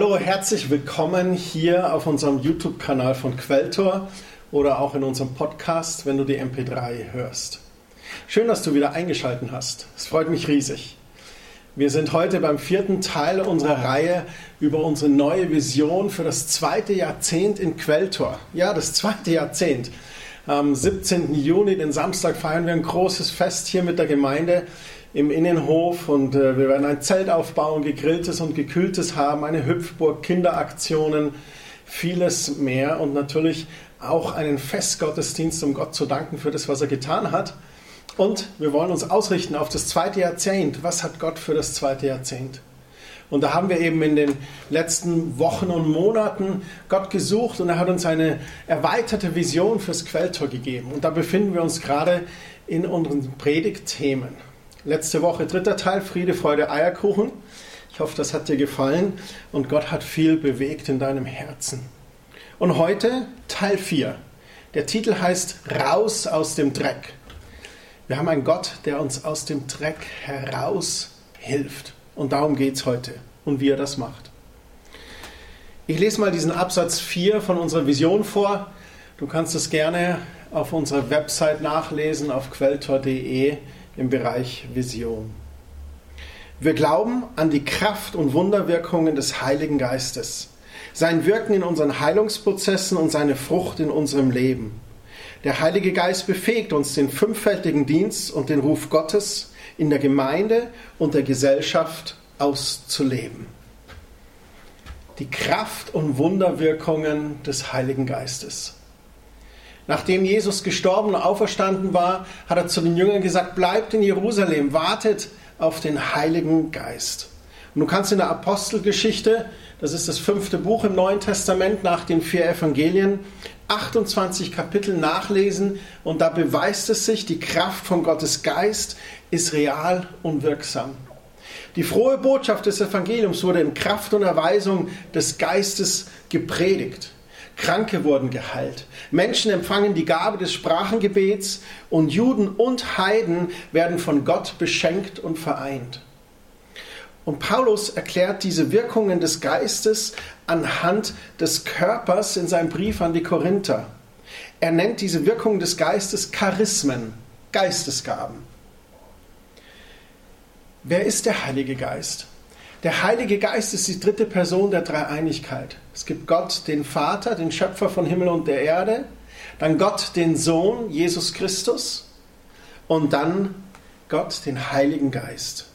Hallo, herzlich willkommen hier auf unserem YouTube-Kanal von Quelltor oder auch in unserem Podcast, wenn du die MP3 hörst. Schön, dass du wieder eingeschaltet hast. Es freut mich riesig. Wir sind heute beim vierten Teil unserer Reihe über unsere neue Vision für das zweite Jahrzehnt in Quelltor. Ja, das zweite Jahrzehnt. Am 17. Juni, den Samstag, feiern wir ein großes Fest hier mit der Gemeinde im Innenhof und äh, wir werden ein Zelt aufbauen, gegrilltes und gekühltes haben, eine Hüpfburg, Kinderaktionen, vieles mehr und natürlich auch einen Festgottesdienst, um Gott zu danken für das, was er getan hat. Und wir wollen uns ausrichten auf das zweite Jahrzehnt. Was hat Gott für das zweite Jahrzehnt? Und da haben wir eben in den letzten Wochen und Monaten Gott gesucht und er hat uns eine erweiterte Vision fürs Quelltor gegeben. Und da befinden wir uns gerade in unseren Predigtthemen. Letzte Woche dritter Teil, Friede, Freude, Eierkuchen. Ich hoffe, das hat dir gefallen und Gott hat viel bewegt in deinem Herzen. Und heute Teil 4. Der Titel heißt Raus aus dem Dreck. Wir haben einen Gott, der uns aus dem Dreck heraus hilft. Und darum geht es heute und wie er das macht. Ich lese mal diesen Absatz 4 von unserer Vision vor. Du kannst es gerne auf unserer Website nachlesen, auf quelltor.de im Bereich Vision. Wir glauben an die Kraft und Wunderwirkungen des Heiligen Geistes, sein Wirken in unseren Heilungsprozessen und seine Frucht in unserem Leben. Der Heilige Geist befähigt uns, den fünffältigen Dienst und den Ruf Gottes in der Gemeinde und der Gesellschaft auszuleben. Die Kraft und Wunderwirkungen des Heiligen Geistes. Nachdem Jesus gestorben und auferstanden war, hat er zu den Jüngern gesagt, bleibt in Jerusalem, wartet auf den Heiligen Geist. Und du kannst in der Apostelgeschichte, das ist das fünfte Buch im Neuen Testament nach den vier Evangelien, 28 Kapitel nachlesen und da beweist es sich, die Kraft von Gottes Geist ist real und wirksam. Die frohe Botschaft des Evangeliums wurde in Kraft und Erweisung des Geistes gepredigt. Kranke wurden geheilt. Menschen empfangen die Gabe des Sprachengebets und Juden und Heiden werden von Gott beschenkt und vereint. Und Paulus erklärt diese Wirkungen des Geistes anhand des Körpers in seinem Brief an die Korinther. Er nennt diese Wirkungen des Geistes Charismen, Geistesgaben. Wer ist der Heilige Geist? Der Heilige Geist ist die dritte Person der Dreieinigkeit. Es gibt Gott, den Vater, den Schöpfer von Himmel und der Erde, dann Gott, den Sohn, Jesus Christus und dann Gott, den Heiligen Geist.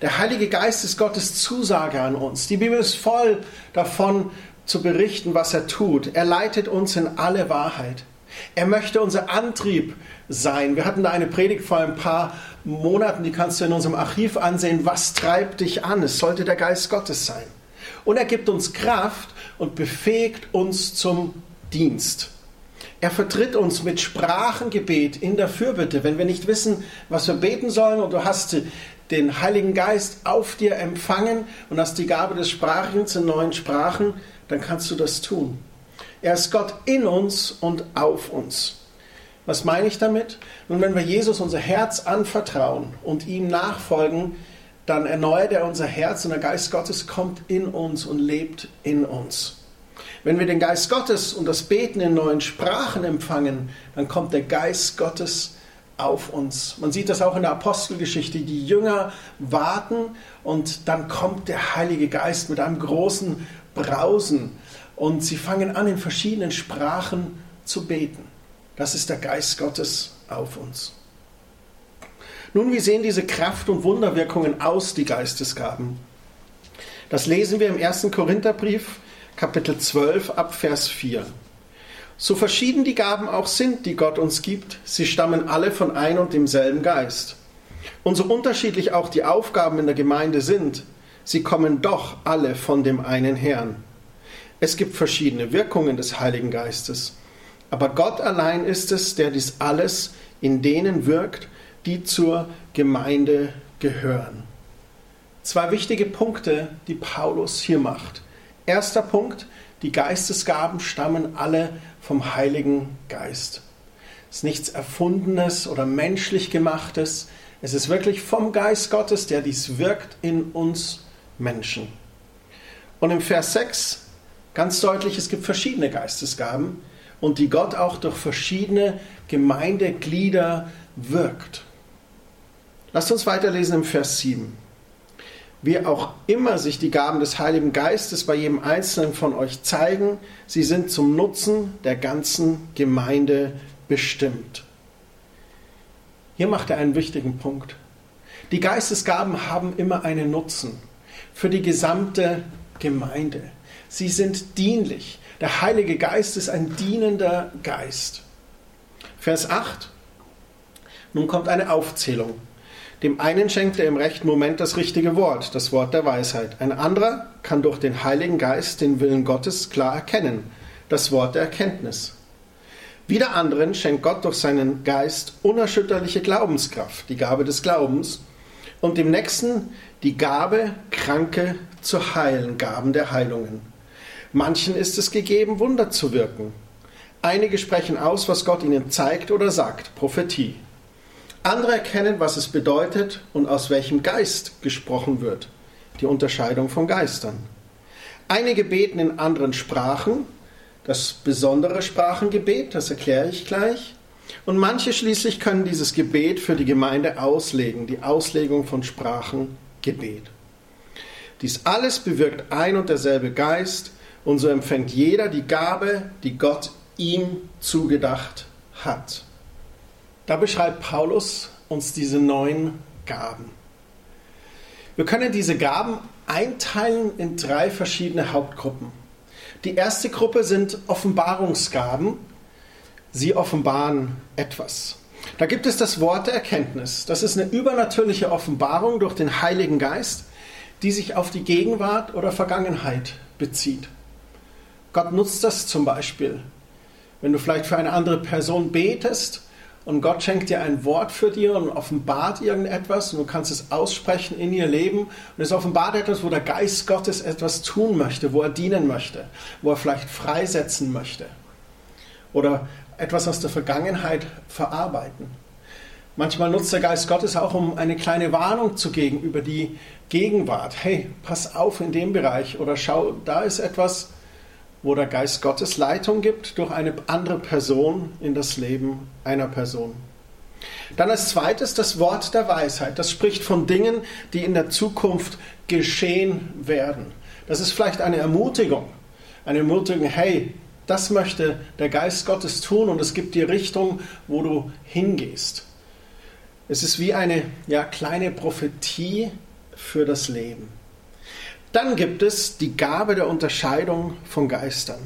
Der Heilige Geist ist Gottes Zusage an uns. Die Bibel ist voll davon zu berichten, was er tut. Er leitet uns in alle Wahrheit. Er möchte unser Antrieb sein. Wir hatten da eine Predigt vor ein paar Monaten, die kannst du in unserem Archiv ansehen. Was treibt dich an? Es sollte der Geist Gottes sein. Und er gibt uns Kraft und befähigt uns zum Dienst. Er vertritt uns mit Sprachengebet in der Fürbitte, wenn wir nicht wissen, was wir beten sollen und du hast den Heiligen Geist auf dir empfangen und hast die Gabe des Sprachens in neuen Sprachen, dann kannst du das tun. Er ist Gott in uns und auf uns. Was meine ich damit? Nun, wenn wir Jesus unser Herz anvertrauen und ihm nachfolgen, dann erneuert er unser Herz und der Geist Gottes kommt in uns und lebt in uns. Wenn wir den Geist Gottes und das Beten in neuen Sprachen empfangen, dann kommt der Geist Gottes auf uns. Man sieht das auch in der Apostelgeschichte. Die Jünger warten und dann kommt der Heilige Geist mit einem großen Brausen und sie fangen an, in verschiedenen Sprachen zu beten. Das ist der Geist Gottes auf uns. Nun, wie sehen diese Kraft- und Wunderwirkungen aus, die Geistesgaben? Das lesen wir im 1. Korintherbrief, Kapitel 12, ab Vers 4. So verschieden die Gaben auch sind, die Gott uns gibt, sie stammen alle von ein und demselben Geist. Und so unterschiedlich auch die Aufgaben in der Gemeinde sind, sie kommen doch alle von dem einen Herrn. Es gibt verschiedene Wirkungen des Heiligen Geistes, aber Gott allein ist es, der dies alles in denen wirkt, die zur Gemeinde gehören. Zwei wichtige Punkte, die Paulus hier macht. Erster Punkt, die Geistesgaben stammen alle vom Heiligen Geist. Es ist nichts Erfundenes oder menschlich gemachtes. Es ist wirklich vom Geist Gottes, der dies wirkt in uns Menschen. Und im Vers 6 ganz deutlich, es gibt verschiedene Geistesgaben und die Gott auch durch verschiedene Gemeindeglieder wirkt. Lasst uns weiterlesen im Vers 7. Wie auch immer sich die Gaben des Heiligen Geistes bei jedem Einzelnen von euch zeigen, sie sind zum Nutzen der ganzen Gemeinde bestimmt. Hier macht er einen wichtigen Punkt. Die Geistesgaben haben immer einen Nutzen für die gesamte Gemeinde. Sie sind dienlich. Der Heilige Geist ist ein dienender Geist. Vers 8. Nun kommt eine Aufzählung. Dem einen schenkt er im rechten Moment das richtige Wort, das Wort der Weisheit. Ein anderer kann durch den Heiligen Geist den Willen Gottes klar erkennen, das Wort der Erkenntnis. Wieder anderen schenkt Gott durch seinen Geist unerschütterliche Glaubenskraft, die Gabe des Glaubens, und dem Nächsten die Gabe, Kranke zu heilen, Gaben der Heilungen. Manchen ist es gegeben, Wunder zu wirken. Einige sprechen aus, was Gott ihnen zeigt oder sagt, Prophetie. Andere erkennen, was es bedeutet und aus welchem Geist gesprochen wird, die Unterscheidung von Geistern. Einige beten in anderen Sprachen, das besondere Sprachengebet, das erkläre ich gleich. Und manche schließlich können dieses Gebet für die Gemeinde auslegen, die Auslegung von Sprachengebet. Dies alles bewirkt ein und derselbe Geist, und so empfängt jeder die Gabe, die Gott ihm zugedacht hat. Da beschreibt Paulus uns diese neun Gaben. Wir können diese Gaben einteilen in drei verschiedene Hauptgruppen. Die erste Gruppe sind Offenbarungsgaben. Sie offenbaren etwas. Da gibt es das Wort der Erkenntnis. Das ist eine übernatürliche Offenbarung durch den Heiligen Geist, die sich auf die Gegenwart oder Vergangenheit bezieht. Gott nutzt das zum Beispiel, wenn du vielleicht für eine andere Person betest und Gott schenkt dir ein Wort für dir und offenbart irgendetwas und du kannst es aussprechen in ihr Leben und es offenbart etwas, wo der Geist Gottes etwas tun möchte, wo er dienen möchte, wo er vielleicht freisetzen möchte oder etwas aus der Vergangenheit verarbeiten. Manchmal nutzt der Geist Gottes auch, um eine kleine Warnung zu geben über die Gegenwart. Hey, pass auf in dem Bereich oder schau, da ist etwas, wo der Geist Gottes Leitung gibt durch eine andere Person in das Leben einer Person. Dann als zweites das Wort der Weisheit. Das spricht von Dingen, die in der Zukunft geschehen werden. Das ist vielleicht eine Ermutigung. Eine Ermutigung, hey, das möchte der Geist Gottes tun und es gibt die Richtung, wo du hingehst. Es ist wie eine ja, kleine Prophetie für das Leben. Dann gibt es die Gabe der Unterscheidung von Geistern.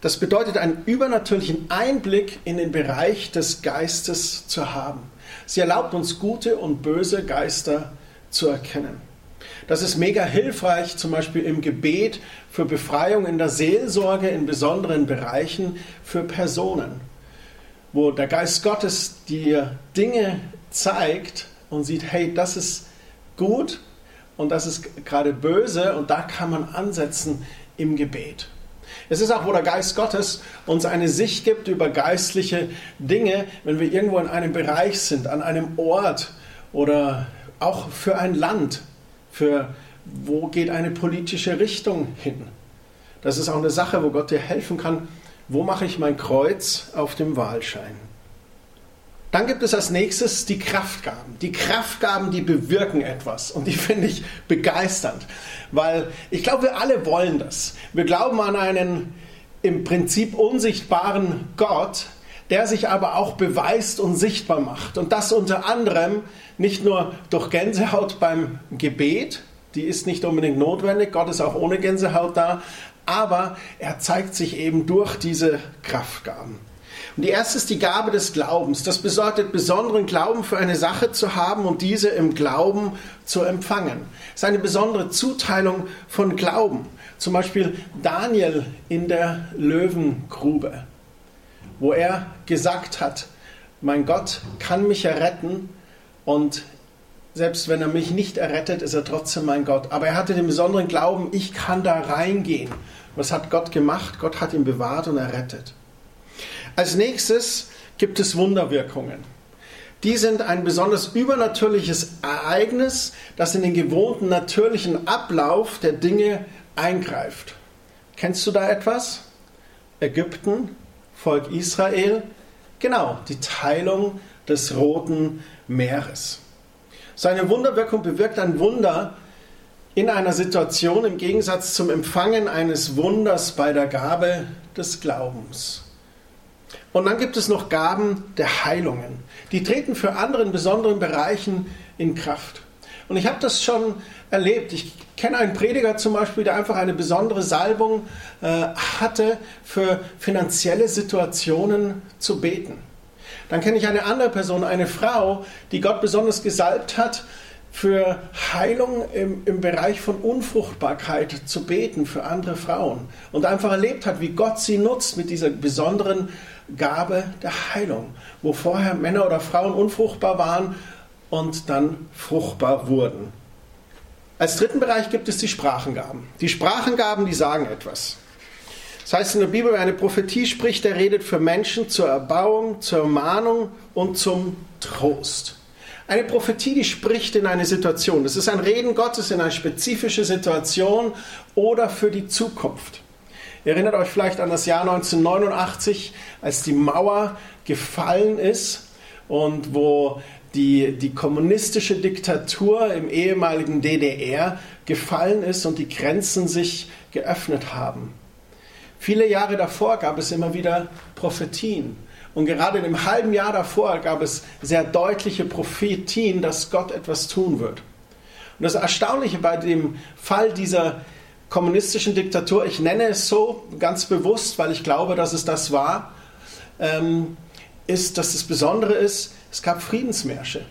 Das bedeutet, einen übernatürlichen Einblick in den Bereich des Geistes zu haben. Sie erlaubt uns gute und böse Geister zu erkennen. Das ist mega hilfreich, zum Beispiel im Gebet für Befreiung in der Seelsorge in besonderen Bereichen für Personen, wo der Geist Gottes dir Dinge zeigt und sieht, hey, das ist gut und das ist gerade böse und da kann man ansetzen im Gebet. Es ist auch, wo der Geist Gottes uns eine Sicht gibt über geistliche Dinge, wenn wir irgendwo in einem Bereich sind, an einem Ort oder auch für ein Land, für wo geht eine politische Richtung hin. Das ist auch eine Sache, wo Gott dir helfen kann, wo mache ich mein Kreuz auf dem Wahlschein. Dann gibt es als nächstes die Kraftgaben. Die Kraftgaben, die bewirken etwas. Und die finde ich begeisternd. Weil ich glaube, wir alle wollen das. Wir glauben an einen im Prinzip unsichtbaren Gott, der sich aber auch beweist und sichtbar macht. Und das unter anderem nicht nur durch Gänsehaut beim Gebet, die ist nicht unbedingt notwendig, Gott ist auch ohne Gänsehaut da, aber er zeigt sich eben durch diese Kraftgaben. Und die erste ist die Gabe des Glaubens. Das bedeutet, besonderen Glauben für eine Sache zu haben und diese im Glauben zu empfangen. Das ist eine besondere Zuteilung von Glauben. Zum Beispiel Daniel in der Löwengrube, wo er gesagt hat, mein Gott kann mich erretten und selbst wenn er mich nicht errettet, ist er trotzdem mein Gott. Aber er hatte den besonderen Glauben, ich kann da reingehen. Was hat Gott gemacht? Gott hat ihn bewahrt und errettet. Als nächstes gibt es Wunderwirkungen. Die sind ein besonders übernatürliches Ereignis, das in den gewohnten natürlichen Ablauf der Dinge eingreift. Kennst du da etwas? Ägypten, Volk Israel, genau, die Teilung des Roten Meeres. Seine Wunderwirkung bewirkt ein Wunder in einer Situation im Gegensatz zum Empfangen eines Wunders bei der Gabe des Glaubens. Und dann gibt es noch Gaben der Heilungen. Die treten für andere in besonderen Bereichen in Kraft. Und ich habe das schon erlebt. Ich kenne einen Prediger zum Beispiel, der einfach eine besondere Salbung äh, hatte, für finanzielle Situationen zu beten. Dann kenne ich eine andere Person, eine Frau, die Gott besonders gesalbt hat, für Heilung im, im Bereich von Unfruchtbarkeit zu beten für andere Frauen und einfach erlebt hat, wie Gott sie nutzt mit dieser besonderen Gabe der Heilung, wo vorher Männer oder Frauen unfruchtbar waren und dann fruchtbar wurden. Als dritten Bereich gibt es die Sprachengaben. Die Sprachengaben, die sagen etwas. Das heißt in der Bibel, wer eine Prophetie spricht, der redet für Menschen zur Erbauung, zur Ermahnung und zum Trost. Eine Prophetie, die spricht in eine Situation. Das ist ein Reden Gottes in eine spezifische Situation oder für die Zukunft. Ihr erinnert euch vielleicht an das Jahr 1989, als die Mauer gefallen ist und wo die, die kommunistische Diktatur im ehemaligen DDR gefallen ist und die Grenzen sich geöffnet haben. Viele Jahre davor gab es immer wieder Prophetien und gerade in dem halben Jahr davor gab es sehr deutliche Prophetien, dass Gott etwas tun wird. Und das Erstaunliche bei dem Fall dieser kommunistischen Diktatur, ich nenne es so ganz bewusst, weil ich glaube, dass es das war, ähm, ist, dass das Besondere ist, es gab Friedensmärsche.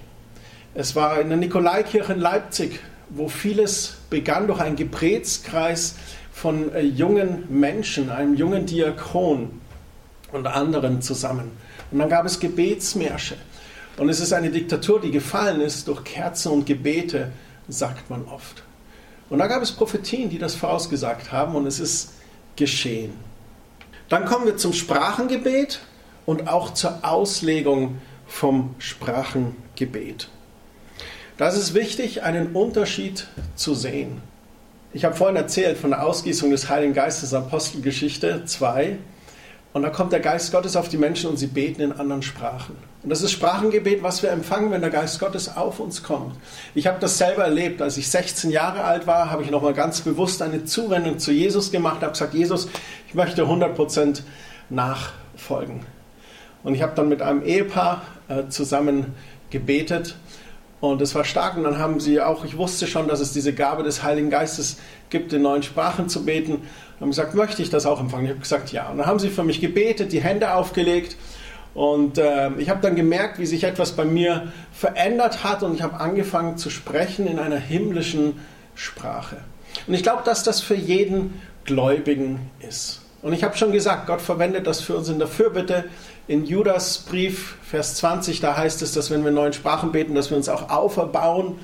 Es war in der Nikolaikirche in Leipzig, wo vieles begann durch einen Gebetskreis von äh, jungen Menschen, einem jungen Diakon und anderen zusammen. Und dann gab es Gebetsmärsche. Und es ist eine Diktatur, die gefallen ist durch Kerzen und Gebete, sagt man oft. Und da gab es Prophetien, die das vorausgesagt haben und es ist geschehen. Dann kommen wir zum Sprachengebet und auch zur Auslegung vom Sprachengebet. Da ist wichtig, einen Unterschied zu sehen. Ich habe vorhin erzählt von der Ausgießung des Heiligen Geistes Apostelgeschichte 2. Und da kommt der Geist Gottes auf die Menschen und sie beten in anderen Sprachen. Und das ist Sprachengebet, was wir empfangen, wenn der Geist Gottes auf uns kommt. Ich habe das selber erlebt. Als ich 16 Jahre alt war, habe ich nochmal ganz bewusst eine Zuwendung zu Jesus gemacht, habe gesagt, Jesus, ich möchte 100% nachfolgen. Und ich habe dann mit einem Ehepaar äh, zusammen gebetet und es war stark. Und dann haben sie auch, ich wusste schon, dass es diese Gabe des Heiligen Geistes gibt, in neuen Sprachen zu beten. Und haben gesagt, möchte ich das auch empfangen? Ich habe gesagt, ja. Und dann haben sie für mich gebetet, die Hände aufgelegt. Und äh, ich habe dann gemerkt, wie sich etwas bei mir verändert hat. Und ich habe angefangen zu sprechen in einer himmlischen Sprache. Und ich glaube, dass das für jeden Gläubigen ist. Und ich habe schon gesagt, Gott verwendet das für uns in der Fürbitte. In Judas Brief, Vers 20, da heißt es, dass wenn wir in neuen Sprachen beten, dass wir uns auch auferbauen.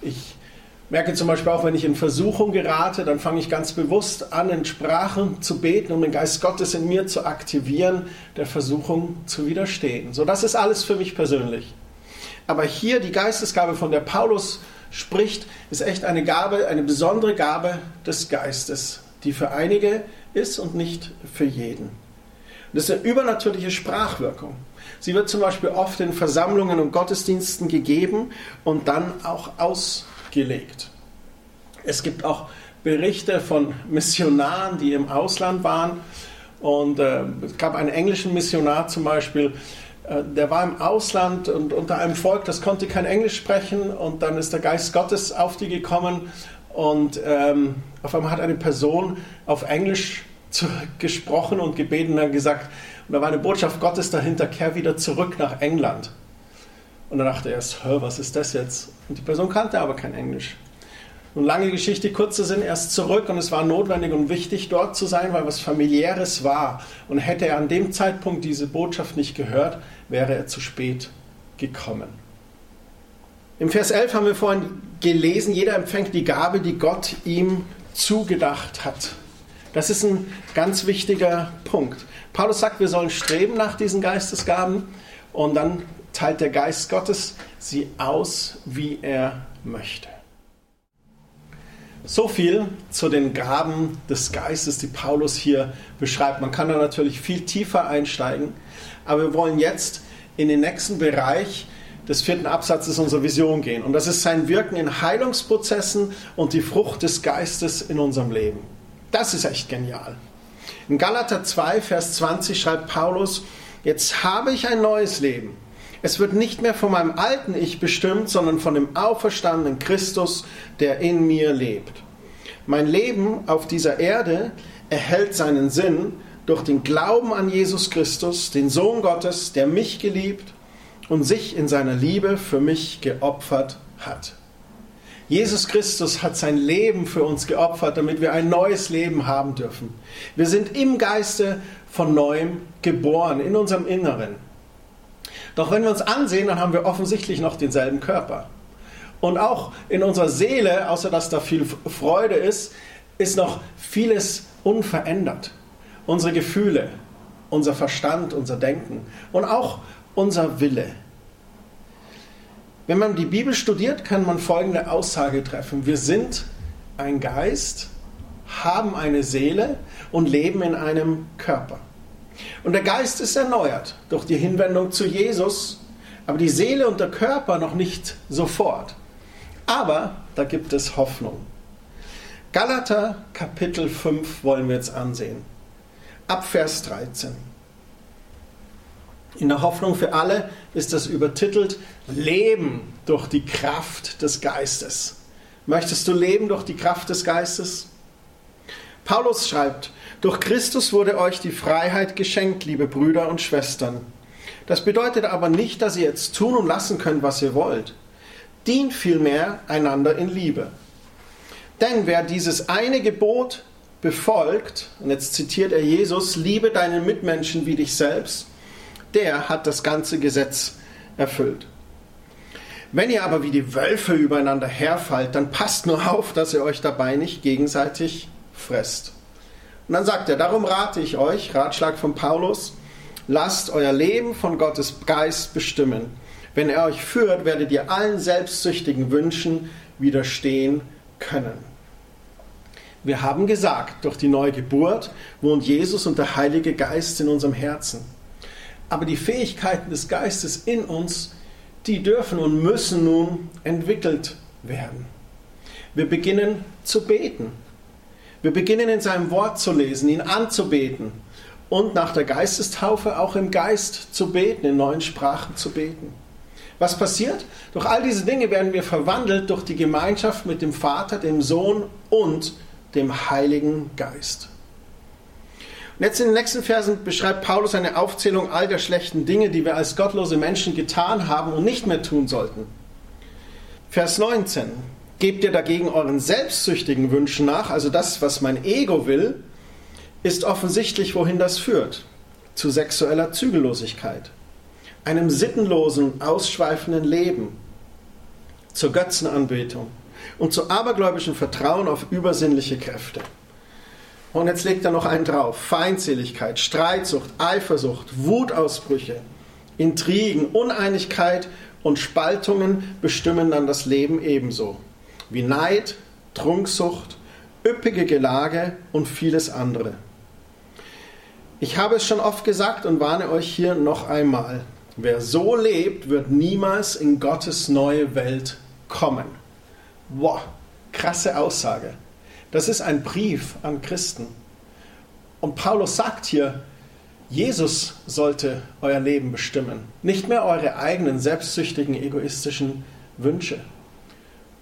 Ich merke zum Beispiel auch, wenn ich in Versuchung gerate, dann fange ich ganz bewusst an, in Sprachen zu beten, um den Geist Gottes in mir zu aktivieren, der Versuchung zu widerstehen. So, das ist alles für mich persönlich. Aber hier die Geistesgabe, von der Paulus spricht, ist echt eine Gabe, eine besondere Gabe des Geistes, die für einige ist und nicht für jeden. Das ist eine übernatürliche Sprachwirkung. Sie wird zum Beispiel oft in Versammlungen und Gottesdiensten gegeben und dann auch ausgelegt. Es gibt auch Berichte von Missionaren, die im Ausland waren. Und äh, es gab einen englischen Missionar zum Beispiel, äh, der war im Ausland und unter einem Volk, das konnte kein Englisch sprechen. Und dann ist der Geist Gottes auf die gekommen und ähm, auf einmal hat eine Person auf Englisch gesprochen und gebeten und dann gesagt, und da war eine Botschaft Gottes dahinter, kehr wieder zurück nach England. Und dann dachte er erst, was ist das jetzt? Und die Person kannte aber kein Englisch. Und lange Geschichte, kurzer Sinn, erst zurück und es war notwendig und wichtig, dort zu sein, weil was familiäres war. Und hätte er an dem Zeitpunkt diese Botschaft nicht gehört, wäre er zu spät gekommen. Im Vers 11 haben wir vorhin gelesen, jeder empfängt die Gabe, die Gott ihm zugedacht hat. Das ist ein ganz wichtiger Punkt. Paulus sagt, wir sollen streben nach diesen Geistesgaben und dann teilt der Geist Gottes sie aus, wie er möchte. So viel zu den Gaben des Geistes, die Paulus hier beschreibt. Man kann da natürlich viel tiefer einsteigen, aber wir wollen jetzt in den nächsten Bereich des vierten Absatzes unserer Vision gehen. Und das ist sein Wirken in Heilungsprozessen und die Frucht des Geistes in unserem Leben. Das ist echt genial. In Galater 2, Vers 20 schreibt Paulus, jetzt habe ich ein neues Leben. Es wird nicht mehr von meinem alten Ich bestimmt, sondern von dem auferstandenen Christus, der in mir lebt. Mein Leben auf dieser Erde erhält seinen Sinn durch den Glauben an Jesus Christus, den Sohn Gottes, der mich geliebt und sich in seiner Liebe für mich geopfert hat. Jesus Christus hat sein Leben für uns geopfert, damit wir ein neues Leben haben dürfen. Wir sind im Geiste von neuem geboren, in unserem Inneren. Doch wenn wir uns ansehen, dann haben wir offensichtlich noch denselben Körper. Und auch in unserer Seele, außer dass da viel Freude ist, ist noch vieles unverändert. Unsere Gefühle, unser Verstand, unser Denken und auch unser Wille. Wenn man die Bibel studiert, kann man folgende Aussage treffen. Wir sind ein Geist, haben eine Seele und leben in einem Körper. Und der Geist ist erneuert durch die Hinwendung zu Jesus, aber die Seele und der Körper noch nicht sofort. Aber da gibt es Hoffnung. Galater Kapitel 5 wollen wir jetzt ansehen. Ab Vers 13. In der Hoffnung für alle ist das übertitelt Leben durch die Kraft des Geistes. Möchtest du leben durch die Kraft des Geistes? Paulus schreibt, durch Christus wurde euch die Freiheit geschenkt, liebe Brüder und Schwestern. Das bedeutet aber nicht, dass ihr jetzt tun und lassen könnt, was ihr wollt. Dient vielmehr einander in Liebe. Denn wer dieses eine Gebot befolgt, und jetzt zitiert er Jesus, liebe deinen Mitmenschen wie dich selbst, der hat das ganze Gesetz erfüllt. Wenn ihr aber wie die Wölfe übereinander herfallt, dann passt nur auf, dass ihr euch dabei nicht gegenseitig fresst. Und dann sagt er, darum rate ich euch, Ratschlag von Paulus, lasst euer Leben von Gottes Geist bestimmen. Wenn er euch führt, werdet ihr allen selbstsüchtigen Wünschen widerstehen können. Wir haben gesagt, durch die neue Geburt wohnt Jesus und der Heilige Geist in unserem Herzen. Aber die Fähigkeiten des Geistes in uns, die dürfen und müssen nun entwickelt werden. Wir beginnen zu beten. Wir beginnen in seinem Wort zu lesen, ihn anzubeten und nach der Geistestaufe auch im Geist zu beten, in neuen Sprachen zu beten. Was passiert? Durch all diese Dinge werden wir verwandelt durch die Gemeinschaft mit dem Vater, dem Sohn und dem Heiligen Geist. Und jetzt in den nächsten Versen beschreibt Paulus eine Aufzählung all der schlechten Dinge, die wir als gottlose Menschen getan haben und nicht mehr tun sollten. Vers 19. Gebt ihr dagegen euren selbstsüchtigen Wünschen nach, also das, was mein Ego will, ist offensichtlich, wohin das führt. Zu sexueller Zügellosigkeit, einem sittenlosen, ausschweifenden Leben, zur Götzenanbetung und zu abergläubischem Vertrauen auf übersinnliche Kräfte. Und jetzt legt er noch einen drauf. Feindseligkeit, Streitsucht, Eifersucht, Wutausbrüche, Intrigen, Uneinigkeit und Spaltungen bestimmen dann das Leben ebenso wie Neid, Trunksucht, üppige Gelage und vieles andere. Ich habe es schon oft gesagt und warne euch hier noch einmal. Wer so lebt, wird niemals in Gottes neue Welt kommen. Wow, krasse Aussage. Das ist ein Brief an Christen. Und Paulus sagt hier, Jesus sollte euer Leben bestimmen, nicht mehr eure eigenen selbstsüchtigen, egoistischen Wünsche.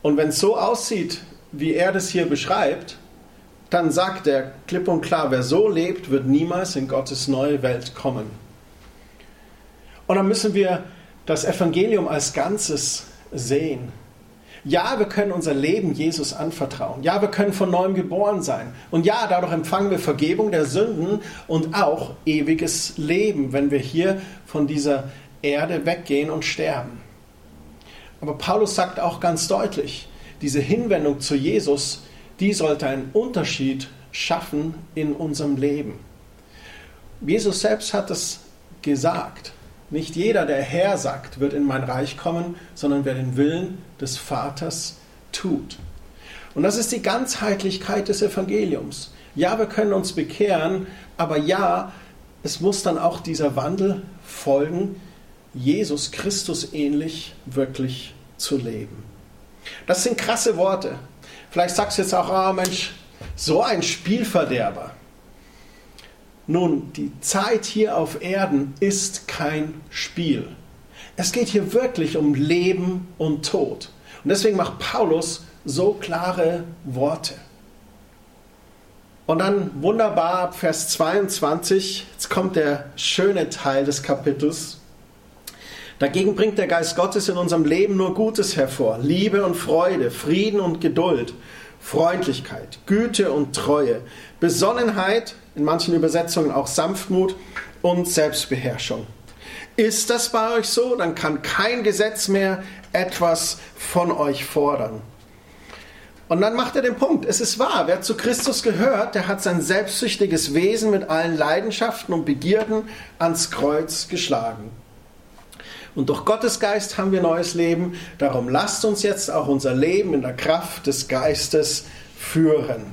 Und wenn es so aussieht, wie er das hier beschreibt, dann sagt er klipp und klar, wer so lebt, wird niemals in Gottes neue Welt kommen. Und dann müssen wir das Evangelium als Ganzes sehen. Ja, wir können unser Leben Jesus anvertrauen. Ja, wir können von neuem geboren sein. Und ja, dadurch empfangen wir Vergebung der Sünden und auch ewiges Leben, wenn wir hier von dieser Erde weggehen und sterben. Aber Paulus sagt auch ganz deutlich, diese Hinwendung zu Jesus, die sollte einen Unterschied schaffen in unserem Leben. Jesus selbst hat es gesagt. Nicht jeder, der Herr sagt, wird in mein Reich kommen, sondern wer den Willen des Vaters tut. Und das ist die Ganzheitlichkeit des Evangeliums. Ja, wir können uns bekehren, aber ja, es muss dann auch dieser Wandel folgen, Jesus Christus ähnlich wirklich zu leben. Das sind krasse Worte. Vielleicht sagst du jetzt auch, ah oh Mensch, so ein Spielverderber. Nun, die Zeit hier auf Erden ist kein Spiel. Es geht hier wirklich um Leben und Tod. Und deswegen macht Paulus so klare Worte. Und dann wunderbar ab Vers 22, jetzt kommt der schöne Teil des Kapitels. Dagegen bringt der Geist Gottes in unserem Leben nur Gutes hervor. Liebe und Freude, Frieden und Geduld, Freundlichkeit, Güte und Treue, Besonnenheit, in manchen Übersetzungen auch Sanftmut und Selbstbeherrschung. Ist das bei euch so, dann kann kein Gesetz mehr etwas von euch fordern. Und dann macht er den Punkt, es ist wahr, wer zu Christus gehört, der hat sein selbstsüchtiges Wesen mit allen Leidenschaften und Begierden ans Kreuz geschlagen. Und durch Gottes Geist haben wir neues Leben. Darum lasst uns jetzt auch unser Leben in der Kraft des Geistes führen.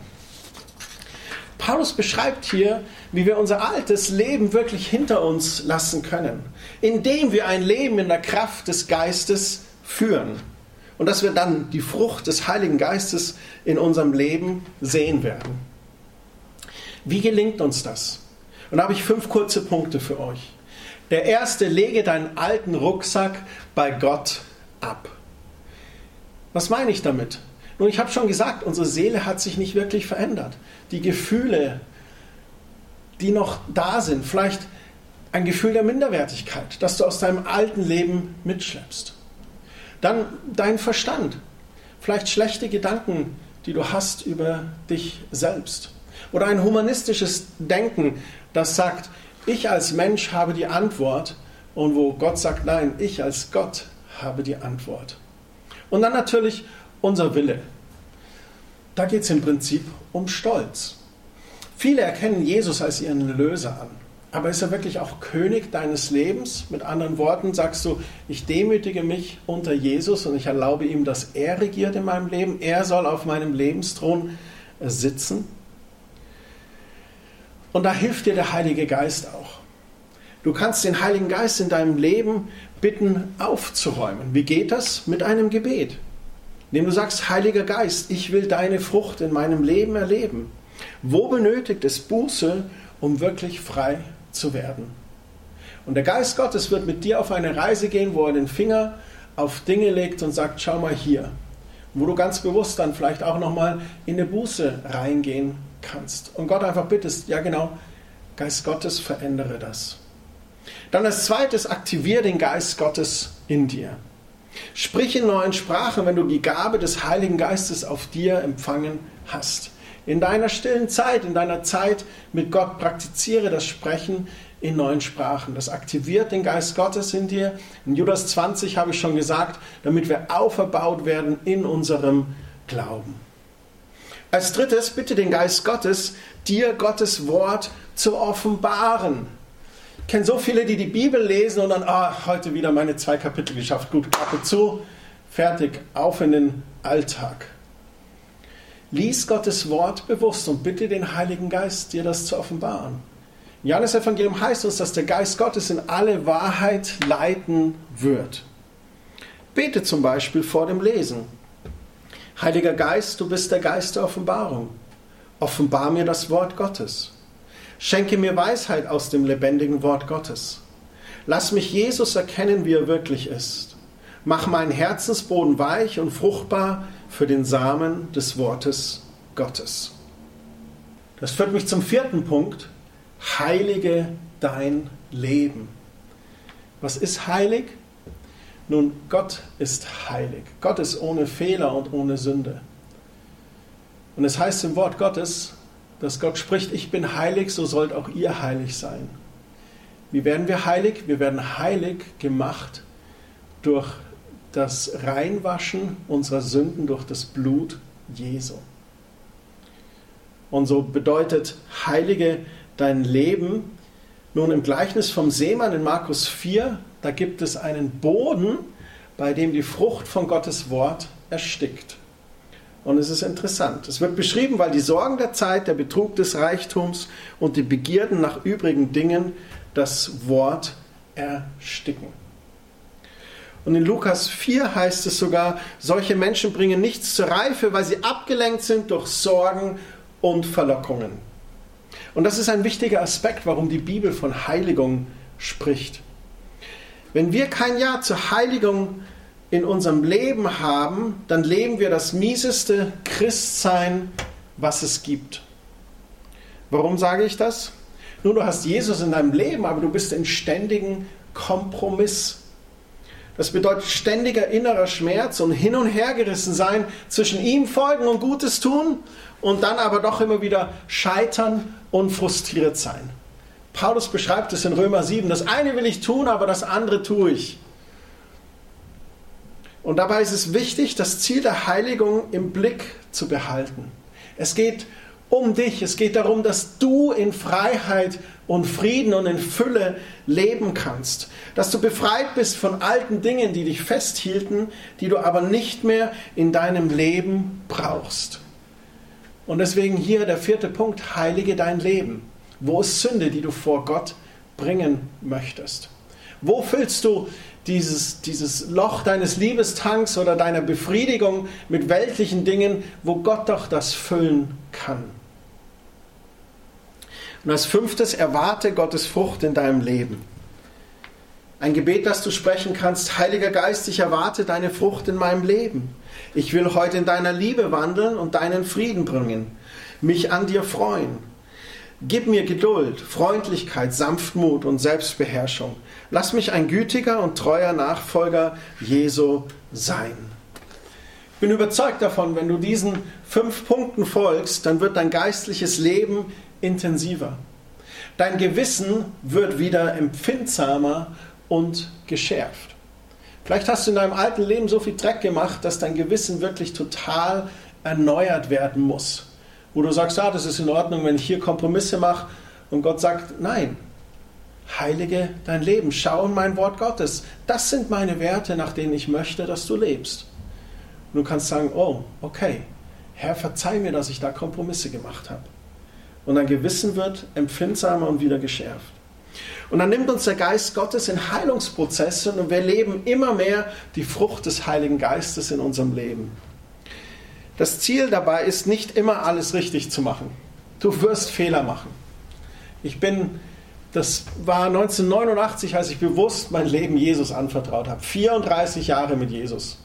Paulus beschreibt hier, wie wir unser altes Leben wirklich hinter uns lassen können, indem wir ein Leben in der Kraft des Geistes führen. Und dass wir dann die Frucht des Heiligen Geistes in unserem Leben sehen werden. Wie gelingt uns das? Und da habe ich fünf kurze Punkte für euch. Der erste, lege deinen alten Rucksack bei Gott ab. Was meine ich damit? Nun, ich habe schon gesagt, unsere Seele hat sich nicht wirklich verändert. Die Gefühle, die noch da sind, vielleicht ein Gefühl der Minderwertigkeit, das du aus deinem alten Leben mitschleppst. Dann dein Verstand, vielleicht schlechte Gedanken, die du hast über dich selbst. Oder ein humanistisches Denken, das sagt, ich als Mensch habe die Antwort und wo Gott sagt, nein, ich als Gott habe die Antwort. Und dann natürlich unser Wille. Da geht es im Prinzip um Stolz. Viele erkennen Jesus als ihren Löser an. Aber ist er wirklich auch König deines Lebens? Mit anderen Worten sagst du, ich demütige mich unter Jesus und ich erlaube ihm, dass er regiert in meinem Leben. Er soll auf meinem Lebensthron sitzen. Und da hilft dir der Heilige Geist auch. Du kannst den Heiligen Geist in deinem Leben bitten, aufzuräumen. Wie geht das? Mit einem Gebet. Indem du sagst, Heiliger Geist, ich will deine Frucht in meinem Leben erleben. Wo benötigt es Buße, um wirklich frei zu werden? Und der Geist Gottes wird mit dir auf eine Reise gehen, wo er den Finger auf Dinge legt und sagt, schau mal hier. Wo du ganz bewusst dann vielleicht auch nochmal in eine Buße reingehen kannst. Und Gott einfach bittest, ja genau, Geist Gottes, verändere das. Dann als zweites, aktiviere den Geist Gottes in dir. Sprich in neuen Sprachen, wenn du die Gabe des Heiligen Geistes auf dir empfangen hast. In deiner stillen Zeit, in deiner Zeit mit Gott, praktiziere das Sprechen in neuen Sprachen. Das aktiviert den Geist Gottes in dir. In Judas 20 habe ich schon gesagt, damit wir auferbaut werden in unserem Glauben. Als drittes, bitte den Geist Gottes, dir Gottes Wort zu offenbaren. Ich kenne so viele, die die Bibel lesen und dann, ah, heute wieder meine zwei Kapitel geschafft. Gut, Klappe zu, fertig, auf in den Alltag. Lies Gottes Wort bewusst und bitte den Heiligen Geist, dir das zu offenbaren. Im Johannes Evangelium heißt uns, dass der Geist Gottes in alle Wahrheit leiten wird. Bete zum Beispiel vor dem Lesen. Heiliger Geist, du bist der Geist der Offenbarung. Offenbar mir das Wort Gottes. Schenke mir Weisheit aus dem lebendigen Wort Gottes. Lass mich Jesus erkennen, wie er wirklich ist. Mach meinen Herzensboden weich und fruchtbar für den Samen des Wortes Gottes. Das führt mich zum vierten Punkt. Heilige dein Leben. Was ist heilig? Nun, Gott ist heilig. Gott ist ohne Fehler und ohne Sünde. Und es heißt im Wort Gottes, dass Gott spricht, ich bin heilig, so sollt auch ihr heilig sein. Wie werden wir heilig? Wir werden heilig gemacht durch das Reinwaschen unserer Sünden durch das Blut Jesu. Und so bedeutet heilige dein Leben. Nun im Gleichnis vom Seemann in Markus 4 da gibt es einen Boden, bei dem die Frucht von Gottes Wort erstickt. Und es ist interessant. Es wird beschrieben, weil die Sorgen der Zeit, der Betrug des Reichtums und die Begierden nach übrigen Dingen das Wort ersticken. Und in Lukas 4 heißt es sogar, solche Menschen bringen nichts zur Reife, weil sie abgelenkt sind durch Sorgen und Verlockungen. Und das ist ein wichtiger Aspekt, warum die Bibel von Heiligung spricht. Wenn wir kein Ja zur Heiligung in unserem Leben haben, dann leben wir das mieseste Christsein, was es gibt. Warum sage ich das? Nun, du hast Jesus in deinem Leben, aber du bist in ständigen Kompromiss. Das bedeutet ständiger innerer Schmerz und hin und her gerissen sein, zwischen ihm folgen und Gutes tun und dann aber doch immer wieder scheitern und frustriert sein. Paulus beschreibt es in Römer 7, das eine will ich tun, aber das andere tue ich. Und dabei ist es wichtig, das Ziel der Heiligung im Blick zu behalten. Es geht um dich. Es geht darum, dass du in Freiheit und Frieden und in Fülle leben kannst. Dass du befreit bist von alten Dingen, die dich festhielten, die du aber nicht mehr in deinem Leben brauchst. Und deswegen hier der vierte Punkt, heilige dein Leben. Wo ist Sünde, die du vor Gott bringen möchtest? Wo füllst du dieses, dieses Loch deines Liebestanks oder deiner Befriedigung mit weltlichen Dingen, wo Gott doch das füllen kann? Und als fünftes, erwarte Gottes Frucht in deinem Leben. Ein Gebet, das du sprechen kannst, Heiliger Geist, ich erwarte deine Frucht in meinem Leben. Ich will heute in deiner Liebe wandeln und deinen Frieden bringen, mich an dir freuen. Gib mir Geduld, Freundlichkeit, Sanftmut und Selbstbeherrschung. Lass mich ein gütiger und treuer Nachfolger Jesu sein. Ich bin überzeugt davon, wenn du diesen fünf Punkten folgst, dann wird dein geistliches Leben intensiver. Dein Gewissen wird wieder empfindsamer und geschärft. Vielleicht hast du in deinem alten Leben so viel Dreck gemacht, dass dein Gewissen wirklich total erneuert werden muss. Wo du sagst, ah, das ist in Ordnung, wenn ich hier Kompromisse mache. Und Gott sagt, nein, heilige dein Leben, schau in mein Wort Gottes. Das sind meine Werte, nach denen ich möchte, dass du lebst. Und du kannst sagen, oh, okay, Herr, verzeih mir, dass ich da Kompromisse gemacht habe und dein Gewissen wird empfindsamer und wieder geschärft. Und dann nimmt uns der Geist Gottes in Heilungsprozesse und wir leben immer mehr die Frucht des Heiligen Geistes in unserem Leben. Das Ziel dabei ist nicht immer alles richtig zu machen. Du wirst Fehler machen. Ich bin, das war 1989, als ich bewusst mein Leben Jesus anvertraut habe. 34 Jahre mit Jesus.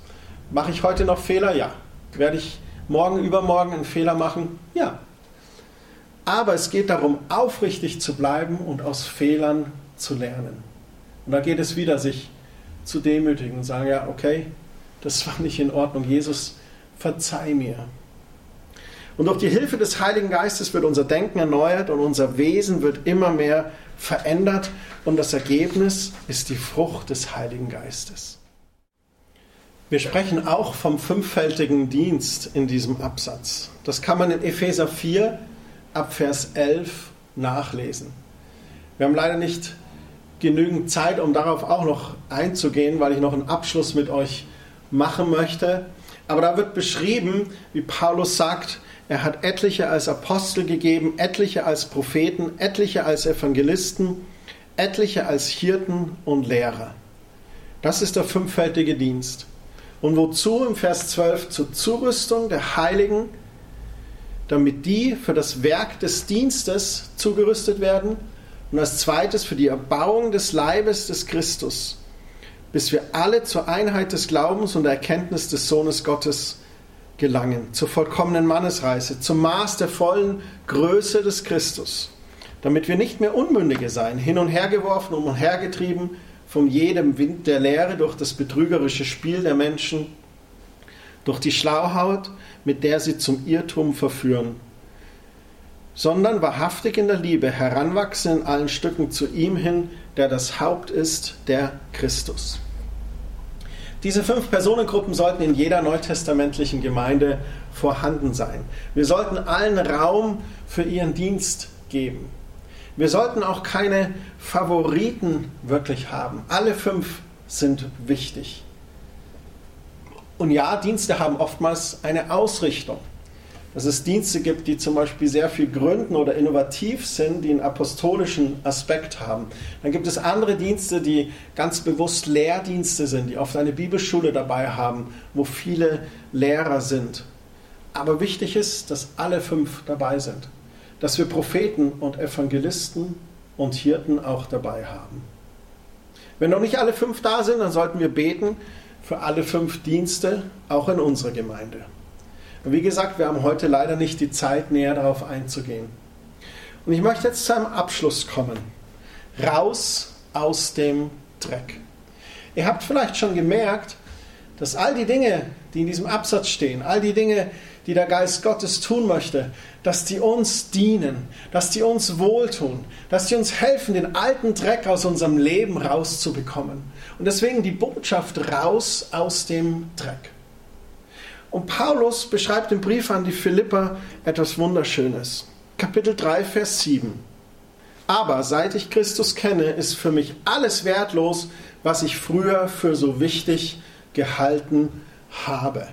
Mache ich heute noch Fehler? Ja. Werde ich morgen, übermorgen einen Fehler machen? Ja. Aber es geht darum, aufrichtig zu bleiben und aus Fehlern zu lernen. Und da geht es wieder, sich zu demütigen und sagen, ja, okay, das war nicht in Ordnung. Jesus, verzeih mir. Und durch die Hilfe des Heiligen Geistes wird unser Denken erneuert und unser Wesen wird immer mehr verändert. Und das Ergebnis ist die Frucht des Heiligen Geistes. Wir sprechen auch vom fünffältigen Dienst in diesem Absatz. Das kann man in Epheser 4 ab Vers 11 nachlesen. Wir haben leider nicht genügend Zeit, um darauf auch noch einzugehen, weil ich noch einen Abschluss mit euch machen möchte. Aber da wird beschrieben, wie Paulus sagt, er hat etliche als Apostel gegeben, etliche als Propheten, etliche als Evangelisten, etliche als Hirten und Lehrer. Das ist der fünffältige Dienst. Und wozu im Vers 12? Zur Zurüstung der Heiligen damit die für das Werk des Dienstes zugerüstet werden und als zweites für die Erbauung des Leibes des Christus, bis wir alle zur Einheit des Glaubens und der Erkenntnis des Sohnes Gottes gelangen, zur vollkommenen Mannesreise, zum Maß der vollen Größe des Christus, damit wir nicht mehr Unmündige sein, hin und her geworfen und hergetrieben von jedem Wind der Lehre durch das betrügerische Spiel der Menschen, durch die Schlauhaut, mit der sie zum Irrtum verführen, sondern wahrhaftig in der Liebe heranwachsen in allen Stücken zu ihm hin, der das Haupt ist, der Christus. Diese fünf Personengruppen sollten in jeder neutestamentlichen Gemeinde vorhanden sein. Wir sollten allen Raum für ihren Dienst geben. Wir sollten auch keine Favoriten wirklich haben. Alle fünf sind wichtig. Und ja, Dienste haben oftmals eine Ausrichtung. Dass es Dienste gibt, die zum Beispiel sehr viel gründen oder innovativ sind, die einen apostolischen Aspekt haben. Dann gibt es andere Dienste, die ganz bewusst Lehrdienste sind, die oft eine Bibelschule dabei haben, wo viele Lehrer sind. Aber wichtig ist, dass alle fünf dabei sind. Dass wir Propheten und Evangelisten und Hirten auch dabei haben. Wenn noch nicht alle fünf da sind, dann sollten wir beten für alle fünf Dienste, auch in unserer Gemeinde. Wie gesagt, wir haben heute leider nicht die Zeit, näher darauf einzugehen. Und ich möchte jetzt zu einem Abschluss kommen. Raus aus dem Dreck. Ihr habt vielleicht schon gemerkt, dass all die Dinge, die in diesem Absatz stehen, all die Dinge, die der Geist Gottes tun möchte, dass die uns dienen, dass die uns wohltun, dass die uns helfen, den alten Dreck aus unserem Leben rauszubekommen. Und deswegen die Botschaft raus aus dem Dreck. Und Paulus beschreibt im Brief an die Philipper etwas Wunderschönes. Kapitel 3, Vers 7. Aber seit ich Christus kenne, ist für mich alles wertlos, was ich früher für so wichtig gehalten habe.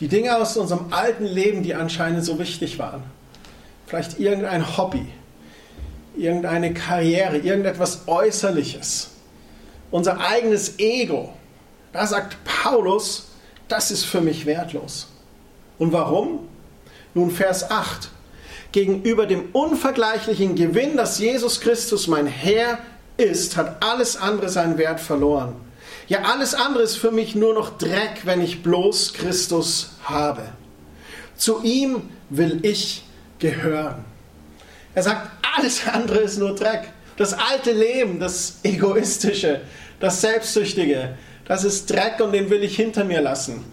Die Dinge aus unserem alten Leben, die anscheinend so wichtig waren. Vielleicht irgendein Hobby, irgendeine Karriere, irgendetwas Äußerliches. Unser eigenes Ego. Da sagt Paulus, das ist für mich wertlos. Und warum? Nun Vers 8. Gegenüber dem unvergleichlichen Gewinn, dass Jesus Christus mein Herr ist, hat alles andere seinen Wert verloren. Ja, alles andere ist für mich nur noch Dreck, wenn ich bloß Christus habe. Zu ihm will ich gehören. Er sagt, alles andere ist nur Dreck. Das alte Leben, das egoistische, das selbstsüchtige, das ist Dreck und den will ich hinter mir lassen.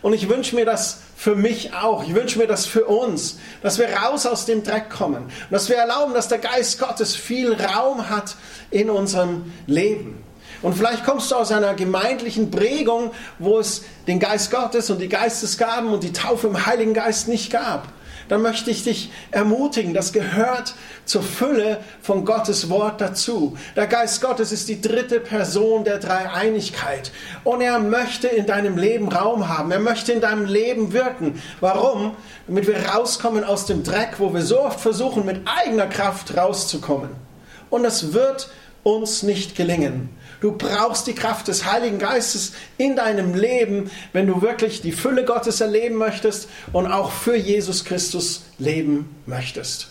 Und ich wünsche mir das für mich auch. Ich wünsche mir das für uns, dass wir raus aus dem Dreck kommen. Dass wir erlauben, dass der Geist Gottes viel Raum hat in unserem Leben. Und vielleicht kommst du aus einer gemeindlichen Prägung, wo es den Geist Gottes und die Geistesgaben und die Taufe im Heiligen Geist nicht gab. Dann möchte ich dich ermutigen, das gehört zur Fülle von Gottes Wort dazu. Der Geist Gottes ist die dritte Person der Dreieinigkeit. Und er möchte in deinem Leben Raum haben. Er möchte in deinem Leben wirken. Warum? Damit wir rauskommen aus dem Dreck, wo wir so oft versuchen, mit eigener Kraft rauszukommen. Und es wird uns nicht gelingen. Du brauchst die Kraft des Heiligen Geistes in deinem Leben, wenn du wirklich die Fülle Gottes erleben möchtest und auch für Jesus Christus leben möchtest.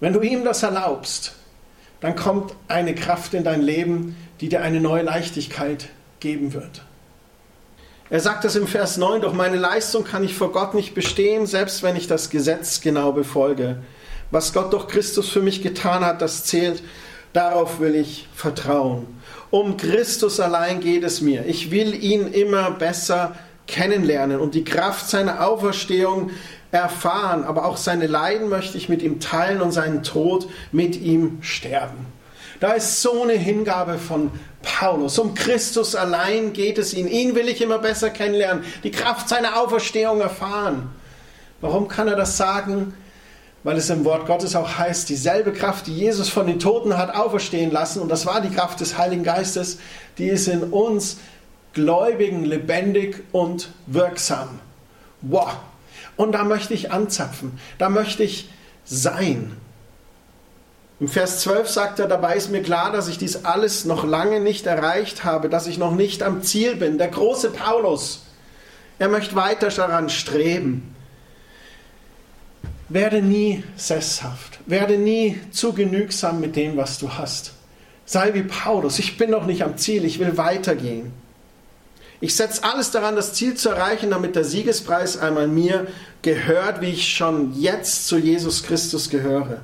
Wenn du ihm das erlaubst, dann kommt eine Kraft in dein Leben, die dir eine neue Leichtigkeit geben wird. Er sagt es im Vers 9, doch meine Leistung kann ich vor Gott nicht bestehen, selbst wenn ich das Gesetz genau befolge. Was Gott durch Christus für mich getan hat, das zählt Darauf will ich vertrauen. Um Christus allein geht es mir. Ich will ihn immer besser kennenlernen und die Kraft seiner Auferstehung erfahren, aber auch seine Leiden möchte ich mit ihm teilen und seinen Tod mit ihm sterben. Da ist so eine Hingabe von Paulus. Um Christus allein geht es ihn. Ihn will ich immer besser kennenlernen, die Kraft seiner Auferstehung erfahren. Warum kann er das sagen? Weil es im Wort Gottes auch heißt, dieselbe Kraft, die Jesus von den Toten hat auferstehen lassen, und das war die Kraft des Heiligen Geistes, die ist in uns Gläubigen lebendig und wirksam. Wow! Und da möchte ich anzapfen, da möchte ich sein. Im Vers 12 sagt er, dabei ist mir klar, dass ich dies alles noch lange nicht erreicht habe, dass ich noch nicht am Ziel bin. Der große Paulus, er möchte weiter daran streben. Werde nie sesshaft. Werde nie zu genügsam mit dem, was du hast. Sei wie Paulus. Ich bin noch nicht am Ziel. Ich will weitergehen. Ich setze alles daran, das Ziel zu erreichen, damit der Siegespreis einmal mir gehört, wie ich schon jetzt zu Jesus Christus gehöre.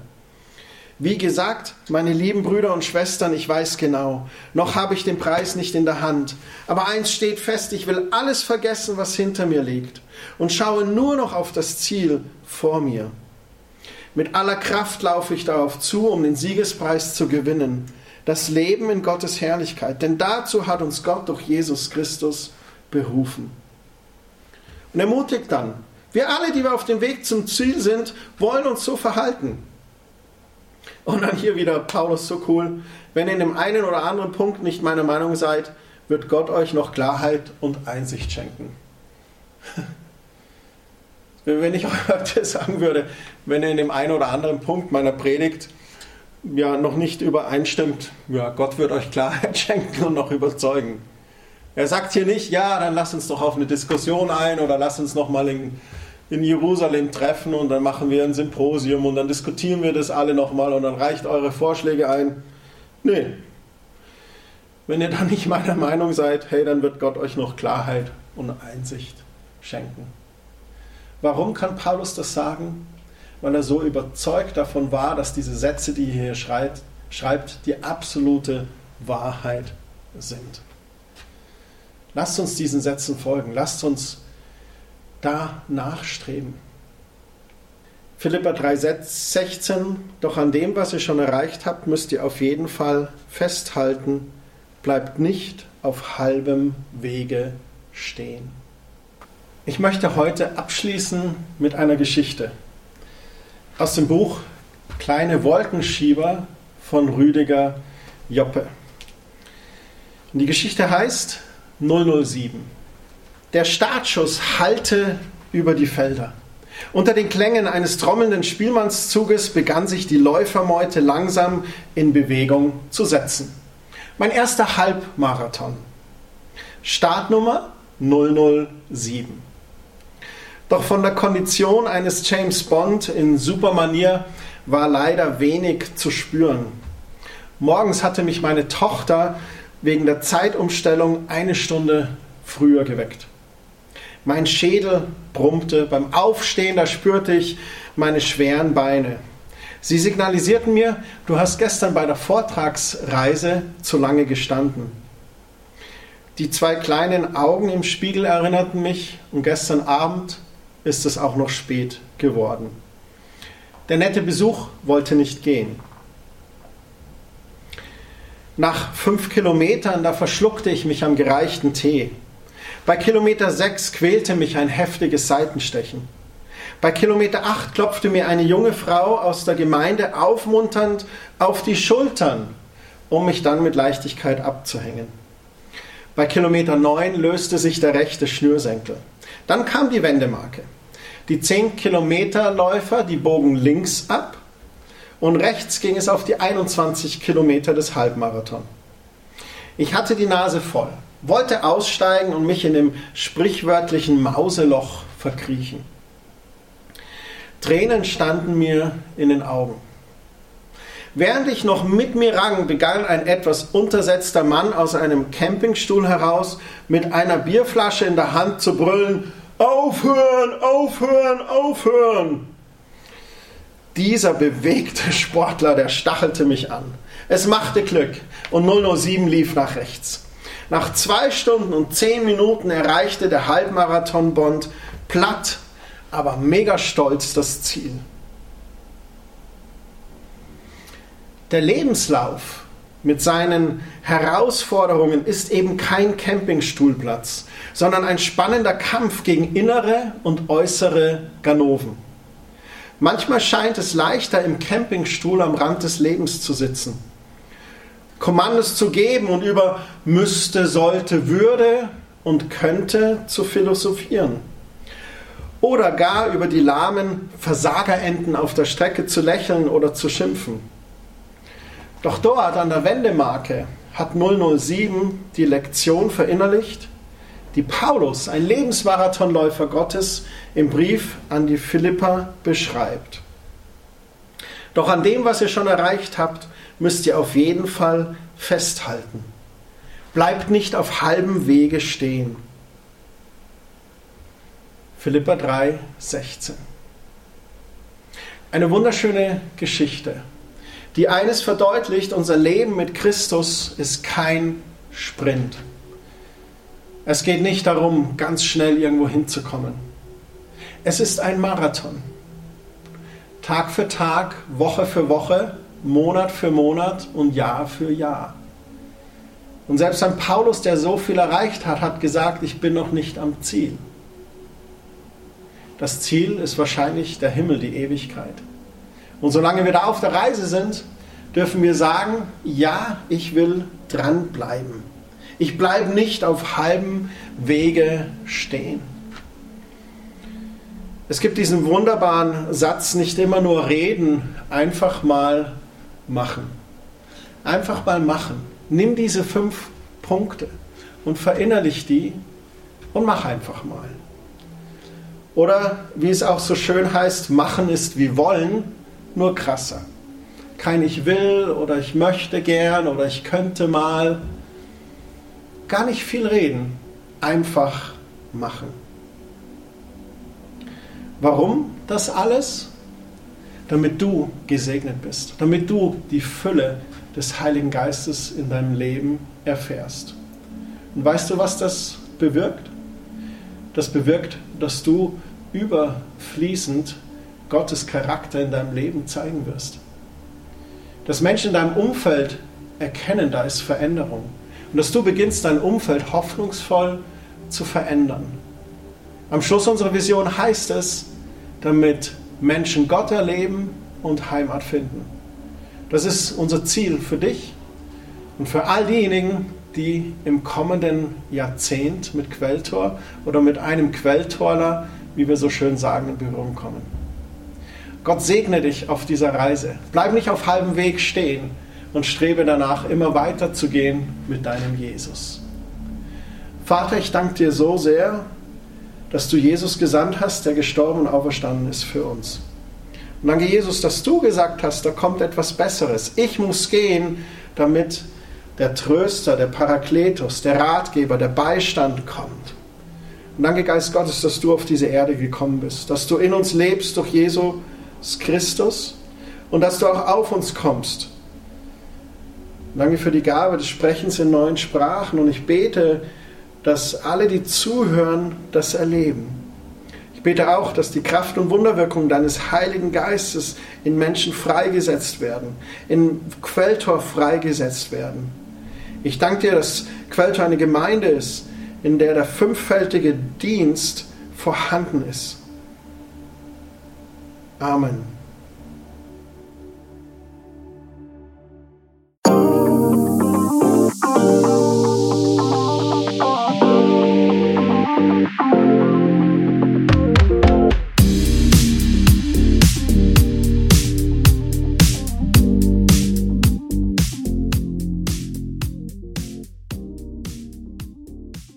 Wie gesagt, meine lieben Brüder und Schwestern, ich weiß genau, noch habe ich den Preis nicht in der Hand. Aber eins steht fest, ich will alles vergessen, was hinter mir liegt und schaue nur noch auf das Ziel vor mir. Mit aller Kraft laufe ich darauf zu, um den Siegespreis zu gewinnen, das Leben in Gottes Herrlichkeit. Denn dazu hat uns Gott durch Jesus Christus berufen. Und ermutigt dann, wir alle, die wir auf dem Weg zum Ziel sind, wollen uns so verhalten. Und dann hier wieder Paulus so cool. Wenn ihr in dem einen oder anderen Punkt nicht meiner Meinung seid, wird Gott euch noch Klarheit und Einsicht schenken. Wenn ich heute sagen würde, wenn ihr in dem einen oder anderen Punkt meiner Predigt ja noch nicht übereinstimmt, ja, Gott wird euch Klarheit schenken und noch überzeugen. Er sagt hier nicht, ja, dann lasst uns doch auf eine Diskussion ein oder lasst uns noch mal in, in Jerusalem treffen und dann machen wir ein Symposium und dann diskutieren wir das alle nochmal und dann reicht eure Vorschläge ein. Nee. Wenn ihr da nicht meiner Meinung seid, hey, dann wird Gott euch noch Klarheit und Einsicht schenken. Warum kann Paulus das sagen? Weil er so überzeugt davon war, dass diese Sätze, die er hier schreibt, schreibt die absolute Wahrheit sind. Lasst uns diesen Sätzen folgen. Lasst uns da nachstreben. Philippa 3,16 Doch an dem, was ihr schon erreicht habt, müsst ihr auf jeden Fall festhalten. Bleibt nicht auf halbem Wege stehen. Ich möchte heute abschließen mit einer Geschichte aus dem Buch Kleine Wolkenschieber von Rüdiger Joppe. Und die Geschichte heißt 007. Der Startschuss hallte über die Felder. Unter den Klängen eines trommelnden Spielmannszuges begann sich die Läufermeute langsam in Bewegung zu setzen. Mein erster Halbmarathon. Startnummer 007. Doch von der Kondition eines James Bond in Supermanier war leider wenig zu spüren. Morgens hatte mich meine Tochter wegen der Zeitumstellung eine Stunde früher geweckt. Mein Schädel brummte, beim Aufstehen, da spürte ich meine schweren Beine. Sie signalisierten mir, du hast gestern bei der Vortragsreise zu lange gestanden. Die zwei kleinen Augen im Spiegel erinnerten mich, und gestern Abend ist es auch noch spät geworden. Der nette Besuch wollte nicht gehen. Nach fünf Kilometern, da verschluckte ich mich am gereichten Tee. Bei Kilometer sechs quälte mich ein heftiges Seitenstechen. Bei Kilometer acht klopfte mir eine junge Frau aus der Gemeinde aufmunternd auf die Schultern, um mich dann mit Leichtigkeit abzuhängen. Bei Kilometer neun löste sich der rechte Schnürsenkel. Dann kam die Wendemarke. Die 10 Kilometerläufer, die bogen links ab und rechts ging es auf die 21 Kilometer des Halbmarathon. Ich hatte die Nase voll, wollte aussteigen und mich in dem sprichwörtlichen Mauseloch verkriechen. Tränen standen mir in den Augen. Während ich noch mit mir rang, begann ein etwas untersetzter Mann aus einem Campingstuhl heraus mit einer Bierflasche in der Hand zu brüllen, Aufhören, aufhören, aufhören! Dieser bewegte Sportler, der stachelte mich an. Es machte Glück und 007 lief nach rechts. Nach zwei Stunden und zehn Minuten erreichte der Halbmarathon-Bond platt, aber mega stolz das Ziel. Der Lebenslauf mit seinen Herausforderungen ist eben kein Campingstuhlplatz, sondern ein spannender Kampf gegen innere und äußere Ganoven. Manchmal scheint es leichter, im Campingstuhl am Rand des Lebens zu sitzen, Kommandos zu geben und über müsste, sollte, würde und könnte zu philosophieren. Oder gar über die lahmen Versagerenten auf der Strecke zu lächeln oder zu schimpfen. Doch dort an der Wendemarke hat 007 die Lektion verinnerlicht die Paulus, ein Lebensmarathonläufer Gottes, im Brief an die Philippa beschreibt. Doch an dem, was ihr schon erreicht habt, müsst ihr auf jeden Fall festhalten. Bleibt nicht auf halbem Wege stehen. Philippa 3, 16. Eine wunderschöne Geschichte, die eines verdeutlicht, unser Leben mit Christus ist kein Sprint. Es geht nicht darum, ganz schnell irgendwo hinzukommen. Es ist ein Marathon. Tag für Tag, Woche für Woche, Monat für Monat und Jahr für Jahr. Und selbst ein Paulus, der so viel erreicht hat, hat gesagt, ich bin noch nicht am Ziel. Das Ziel ist wahrscheinlich der Himmel, die Ewigkeit. Und solange wir da auf der Reise sind, dürfen wir sagen, ja, ich will dranbleiben. Ich bleibe nicht auf halbem Wege stehen. Es gibt diesen wunderbaren Satz, nicht immer nur reden, einfach mal machen. Einfach mal machen. Nimm diese fünf Punkte und verinnerlich die und mach einfach mal. Oder wie es auch so schön heißt, machen ist wie wollen, nur krasser. Kein ich will oder ich möchte gern oder ich könnte mal. Gar nicht viel reden, einfach machen. Warum das alles? Damit du gesegnet bist, damit du die Fülle des Heiligen Geistes in deinem Leben erfährst. Und weißt du, was das bewirkt? Das bewirkt, dass du überfließend Gottes Charakter in deinem Leben zeigen wirst. Dass Menschen in deinem Umfeld erkennen, da ist Veränderung. Und dass du beginnst, dein Umfeld hoffnungsvoll zu verändern. Am Schluss unserer Vision heißt es, damit Menschen Gott erleben und Heimat finden. Das ist unser Ziel für dich und für all diejenigen, die im kommenden Jahrzehnt mit Quelltor oder mit einem Quelltorler, wie wir so schön sagen, in Berührung kommen. Gott segne dich auf dieser Reise. Bleib nicht auf halbem Weg stehen und strebe danach, immer weiter zu gehen mit deinem Jesus. Vater, ich danke dir so sehr, dass du Jesus gesandt hast, der gestorben und auferstanden ist für uns. Und danke Jesus, dass du gesagt hast, da kommt etwas Besseres. Ich muss gehen, damit der Tröster, der Parakletos, der Ratgeber, der Beistand kommt. Und danke, Geist Gottes, dass du auf diese Erde gekommen bist, dass du in uns lebst durch Jesus Christus und dass du auch auf uns kommst. Danke für die Gabe des Sprechens in neuen Sprachen und ich bete, dass alle, die zuhören, das erleben. Ich bete auch, dass die Kraft und Wunderwirkung deines Heiligen Geistes in Menschen freigesetzt werden, in Quelltor freigesetzt werden ich danke dir, dass Quelltor eine Gemeinde ist, in der der fünffältige Dienst vorhanden ist. Amen.